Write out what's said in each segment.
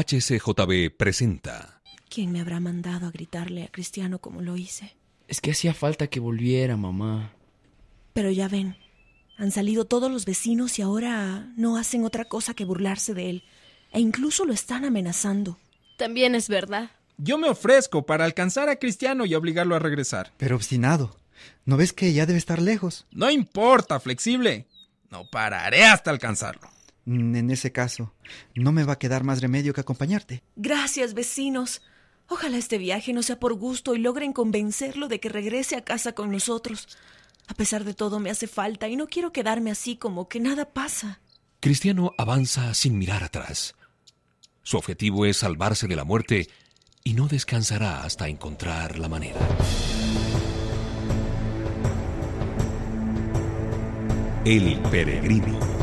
HCJB presenta. ¿Quién me habrá mandado a gritarle a Cristiano como lo hice? Es que hacía falta que volviera, mamá. Pero ya ven, han salido todos los vecinos y ahora no hacen otra cosa que burlarse de él. E incluso lo están amenazando. También es verdad. Yo me ofrezco para alcanzar a Cristiano y obligarlo a regresar. Pero obstinado. ¿No ves que ya debe estar lejos? No importa, flexible. No pararé hasta alcanzarlo. Mm, En ese caso, no me va a quedar más remedio que acompañarte. Gracias, vecinos. Ojalá este viaje no sea por gusto y logren convencerlo de que regrese a casa con nosotros. A pesar de todo, me hace falta y no quiero quedarme así como que nada pasa. Cristiano avanza sin mirar atrás. Su objetivo es salvarse de la muerte y no descansará hasta encontrar la manera. El peregrino.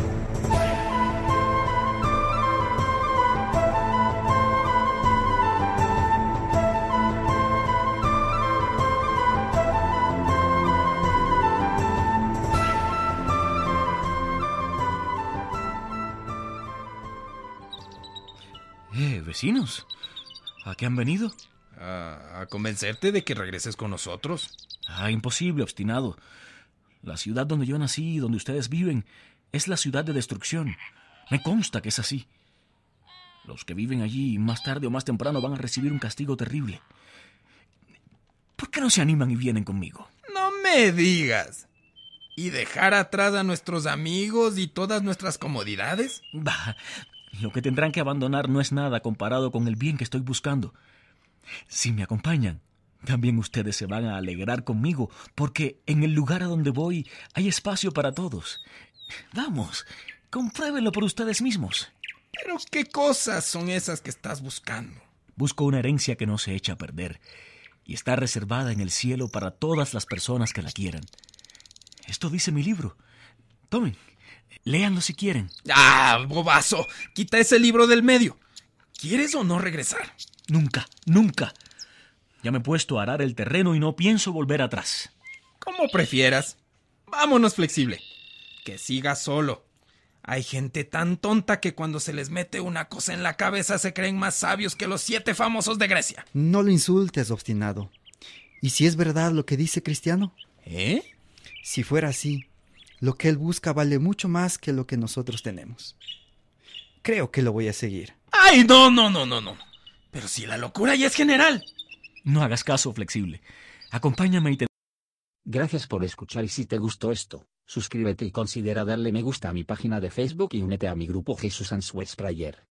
Eh, vecinos. ¿A qué han venido? ¿A, a convencerte de que regreses con nosotros? Ah, imposible, obstinado. La ciudad donde yo nací y donde ustedes viven es la ciudad de destrucción. Me consta que es así. Los que viven allí más tarde o más temprano van a recibir un castigo terrible. ¿Por qué no se animan y vienen conmigo? No me digas. ¿Y dejar atrás a nuestros amigos y todas nuestras comodidades? Bah, lo que tendrán que abandonar no es nada comparado con el bien que estoy buscando. Si me acompañan, también ustedes se van a alegrar conmigo, porque en el lugar a donde voy hay espacio para todos. Vamos, compruébenlo por ustedes mismos. Pero ¿qué cosas son esas que estás buscando? Busco una herencia que no se echa a perder y está reservada en el cielo para todas las personas que la quieran. Esto dice mi libro. Tomen, léanlo si quieren. ¡Ah, bobazo! Quita ese libro del medio. ¿Quieres o no regresar? Nunca, nunca. Ya me he puesto a arar el terreno y no pienso volver atrás. Como prefieras. Vámonos, flexible. Que sigas solo. Hay gente tan tonta que cuando se les mete una cosa en la cabeza se creen más sabios que los siete famosos de Grecia. No lo insultes, obstinado. ¿Y si es verdad lo que dice Cristiano? ¿Eh? Si fuera así, lo que él busca vale mucho más que lo que nosotros tenemos. Creo que lo voy a seguir. ¡Ay, no, no, no, no, no! Pero si la locura ya es general. No hagas caso, flexible. Acompáñame y te... Gracias por escuchar y si te gustó esto, suscríbete y considera darle me gusta a mi página de Facebook y únete a mi grupo Jesús Answers Prayer.